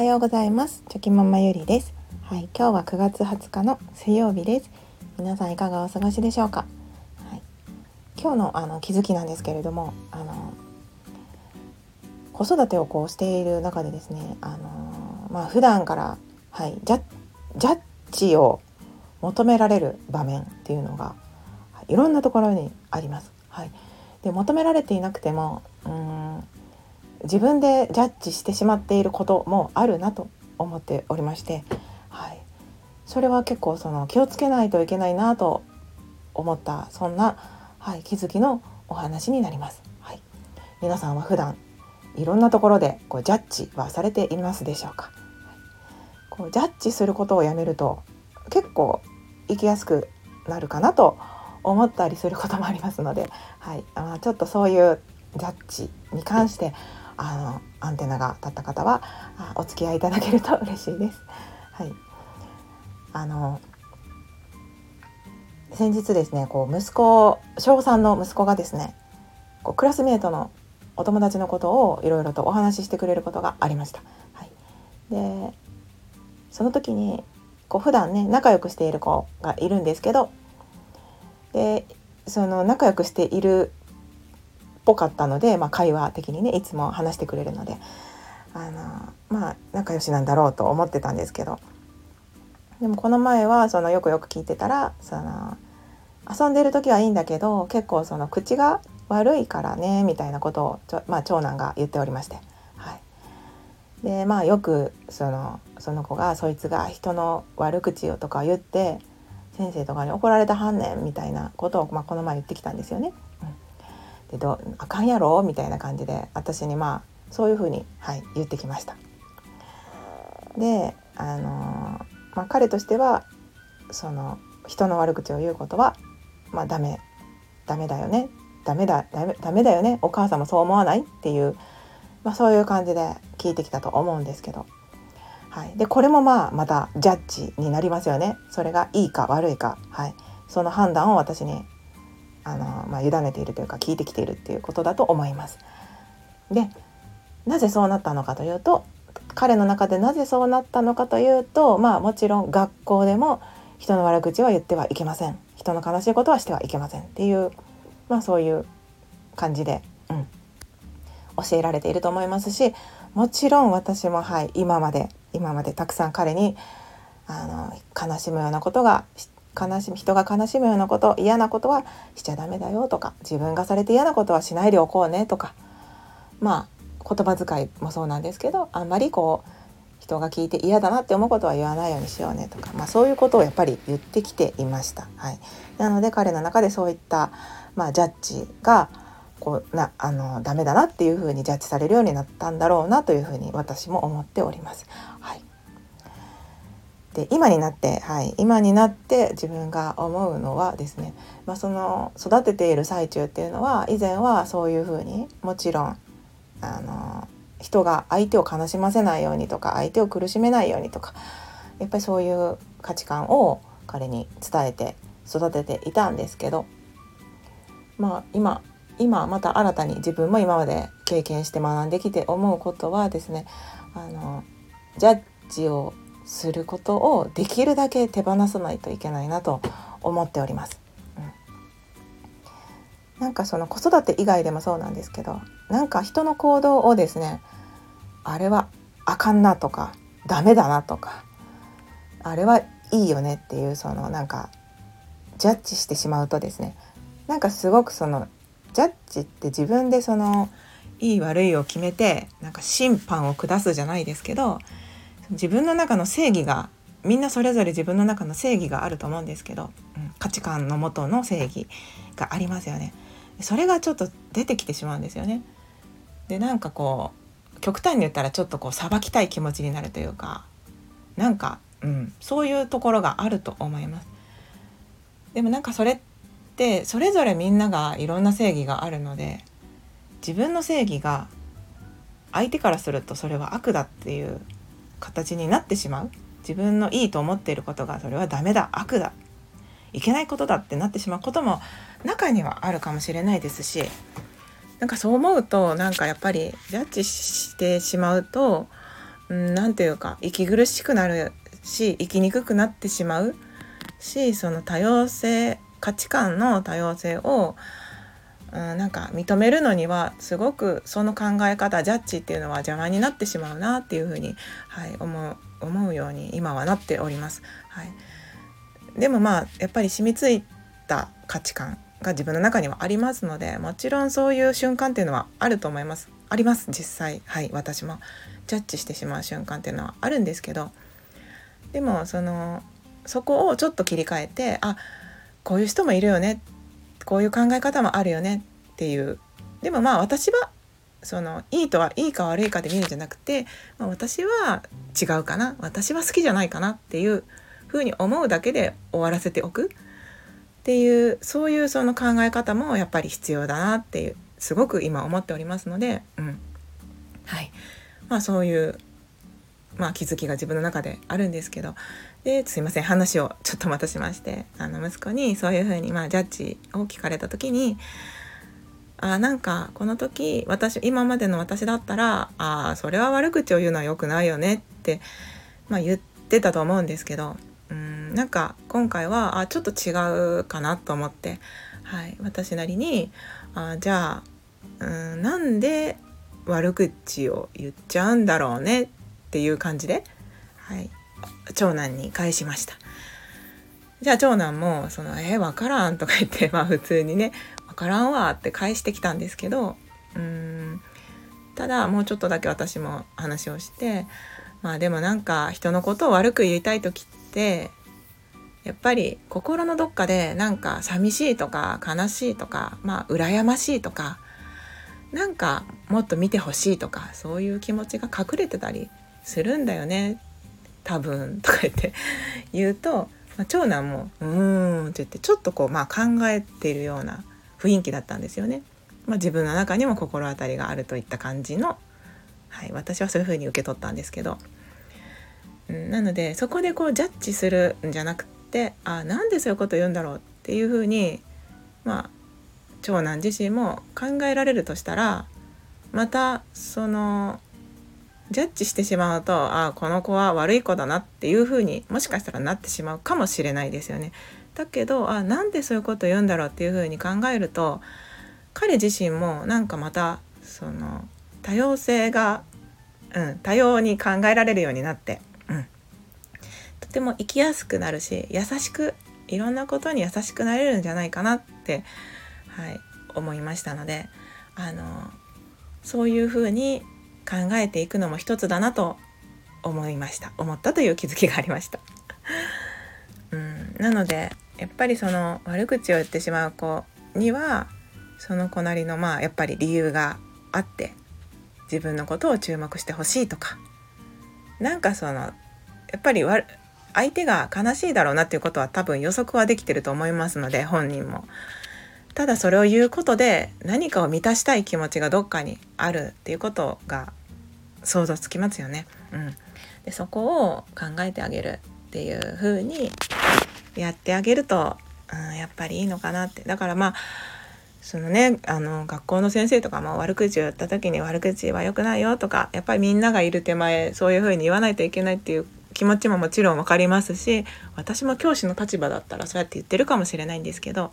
はようございます。チョキママゆりです。はい今日は9月20日の水曜日です。皆さんいかがお過ごしでしょうか？はい、今日のあの気づきなんですけれどもあの子育てをこうしている中でですねあのまあ普段からはいジャジャッジを求められる場面っていうのがいろんなところにあります。はい、で求められていなくてもうん自分でジャッジしてしまっていることもあるなと思っておりまして、はい、それは結構その気をつけないといけないなと思ったそんな、はい、気づきのお話になります。はい、皆さんは普段いろんなところでこうジャッジはされていますでしょうか？こうジャッジすることをやめると結構生きやすくなるかなと思ったりすることもありますので、はい、あちょっとそういうジャッジに関してあのアンテナが立った方はお付き合いいただけると嬉しいです。はい、あの先日ですねこう息子小3の息子がですねこうクラスメートのお友達のことをいろいろとお話ししてくれることがありました。はい、でその時にこう普段ね仲良くしている子がいるんですけどでその仲良くしているぽかったので、まあ、会話的にねいつも話してくれるのであのまあ仲良しなんだろうと思ってたんですけど。でもこの前はそのよくよく聞いてたらその遊んでる時はいいんだけど結構その口が悪いからねみたいなことをちょ、まあ、長男が言っておりまして、はい、でまあよくそのその子がそいつが人の悪口をとか言って先生とかに怒られたはんねんみたいなことを、まあ、この前言ってきたんですよね。でどあかんやろ？みたいな感じで私にまあそういうふうに、はい、言ってきました。であのまあ、彼としてはその人の悪口を言うことはまあダメダメだよね。ダメだダメダメだよね。お母さんもそう思わないっていう、まあ、そういう感じで聞いてきたと思うんですけど、はい、でこれもまあまたジャッジになりますよね。それがいいか悪いか、はい、その判断を私にあの、まあ、委ねているというか聞いてきているっていうことだと思います。でなぜそうなったのかというと彼の中でなぜそうなったのかというとまあもちろん学校でも人の悪口は言ってはいけません人の悲しいことはしてはいけませんっていうまあそういう感じで、うん、教えられていると思いますしもちろん私もはい今まで今までたくさん彼にあの悲しむようなことが悲しみ人が悲しむようなこと嫌なことはしちゃダメだよとか自分がされて嫌なことはしないでおこうねとかまあ言葉遣いもそうなんですけどあんまりこう人が聞いて嫌だなって思うことは言わないようにしようねとか、まあ、そういうことをやっぱり言ってきていました。はい、なので彼の中でそういった、まあ、ジャッジがこうなあのダメだなっていうふうにジャッジされるようになったんだろうなというふうに私も思っております。はい、で今になって、はい、今になって自分が思うのはですね、まあ、その育てている最中っていうのは以前はそういうふうにもちろんあの人が相手を悲しませないようにとか相手を苦しめないようにとかやっぱりそういう価値観を彼に伝えて育てていたんですけどまあ今今また新たに自分も今まで経験して学んできて思うことはですねあのジャッジをすることをできるだけ手放さないといけないなと思っております。うん、なんかその子育て以外でもそうなんですけどなんか人の行動をですねあれはあかんなとかダメだなとかあれはいいよねっていうそのなんかジャッジしてしまうとですねなんかすごくそのジャッジって自分でそのいい悪いを決めてなんか審判を下すじゃないですけど自分の中の正義がみんなそれぞれ自分の中の正義があると思うんですけど、うん、価値観のもとの正義がありますよね。それがちょっと出てきてしまうんですよね。でなんかこう極端に言ったらちょっとこう裁きたい気持ちになるというかなんか、うん、そういうところがあると思います。でもなんかそれってそれぞれみんながいろんな正義があるので自分の正義が相手からするとそれは悪だっていう形になってしまう。自分のいいと思っていることがそれはダメだ。悪だ。いけないことだってなってしまうことも中にはあるかもしれないですしなんかそう思うとなんかやっぱりジャッジしてしまうと何て言うか息苦しくなるし生きにくくなってしまうしその多様性価値観の多様性をうん、なんか認めるのにはすごくその考え方ジャッジっていうのは邪魔になってしまうなっていうふうに、はい、思う思うように今はなっております。はい、でもまあやっぱり染みついた価値観が自分の中にはありますのでもちろんそういう瞬間っていうのはあると思います。あります実際。はい私も。ジャッジしてしまう瞬間っていうのはあるんですけど。でもそのそこをちょっと切り替えてあこういう人もいるよねこういう考え方もあるよねっていう。でもまあ私はそのいいとはいいか悪いかで見るんじゃなくて、まあ、私は違うかな。私は好きじゃないかなっていうふうに思うだけで終わらせておく。っていうそういうその考え方もやっぱり必要だなっていうすごく今思っておりますので、うん。はい。まあ、そういう、まあ、気づきが自分の中であるんですけど。ですいません話をちょっとまたしまして。あの息子にそういうふうにまあジャッジを聞かれた時にあなんかこの時私今までの私だったらあそれは悪口を言うのは良くないよねって、まあ、言ってたと思うんですけど。うんなんか今回はあちょっと違うかなと思って、はい、私なりにあじゃあうんなんで悪口を言っちゃうんだろうねっていう感じで、はい、長男に返しました。じゃあ長男もその「えー、分からん」とか言って まあ普通にね「分からんわ」って返してきたんですけどうんただもうちょっとだけ私も話をしてまあでもなんか人のことを悪く言いたい時ってやっぱり心のどっかでなんか寂しいとか悲しいとかまあ羨ましいとかなんかもっと見てほしいとかそういう気持ちが隠れてたりするんだよね。多分」とか言って。言うと、まあ、長男も「うーん」って言ってちょっとこう、まあ、考えているような雰囲気だったんですよね。まあ、自分の中にも心当たりがあるといった感じの、はい、私はそういうふうに受け取ったんですけど、うん、なのでそこでこうジャッジするんじゃなくてあなんでそういうこと言うんだろうっていうふうにまあ長男自身も考えられるとしたらまたそのジャッジしてしまうとああこの子は悪い子だなっていうふうにもしかしたらなってしまうかもしれないですよね。だけどあなんでそういうこと言うんだろうっていうふうに考えると彼自身もなんかまたその多様性が、うん、多様に考えられるようになって、うん、とても生きやすくなるし優しくいろんなことに優しくなれるんじゃないかなって、はい、思いましたのであのそういうふうに考えていくのも一つだなと思いました思ったという気づきがありました。うん、なのでやっぱりその悪口を言ってしまう子にはその子なりのまあやっぱり理由があって自分のことを注目してほしいとかなんかそのやっぱり相手が悲しいだろうなっていうことは多分予測はできてると思いますので本人も。ただそれを言うことで何かを満たしたい気持ちがどっかにあるっていうことが想像つきますよね。うん、でそこを考えてあげるっていう風にやってあげると、うん、やっぱりいいのかなってだからまあそのねあの学校の先生とかも悪口を言った時に悪口は良くないよとかやっぱりみんながいる手前そういう風に言わないといけないっていう気持ちももちろん分かりますし私も教師の立場だったらそうやって言ってるかもしれないんですけど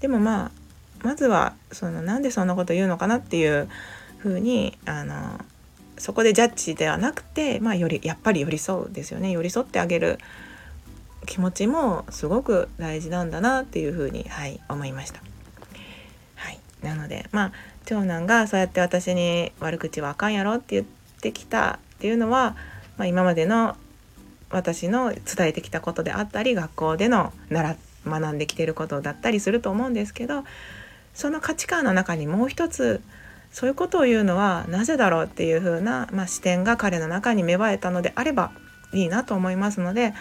でもまあまずはそのなんでそんなこと言うのかなっていう風にあのそこでジャッジではなくて、まあ、よりやっぱり寄り添うですよね寄り添ってあげる気持ちもすごく大事なんだなっていうふうに、はい、思いました。はい、なのでまあ長男がそうやって私に悪口はあかんやろって言ってきたっていうのは、まあ、今までの私の伝えてきたことであったり学校での習学んできてることだったりすると思うんですけどその価値観の中にもう一つそういうことを言うのはなぜだろうっていう風な、まあ、視点が彼の中に芽生えたのであればいいなと思いますので、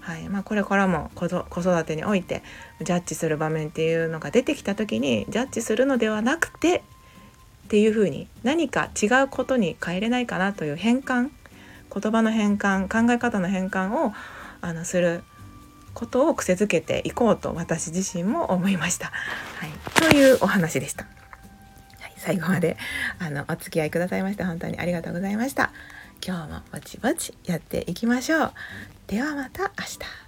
はいまあ、これからも子育てにおいてジャッジする場面っていうのが出てきた時にジャッジするのではなくてっていう風に何か違うことに変えれないかなという変換言葉の変換考え方の変換をあのすることを癖づけていこうと私自身も思いました。はい、というお話でした。最後まであのお付き合いくださいまして本当にありがとうございました。今日もぼちぼちやっていきましょう。ではまた明日。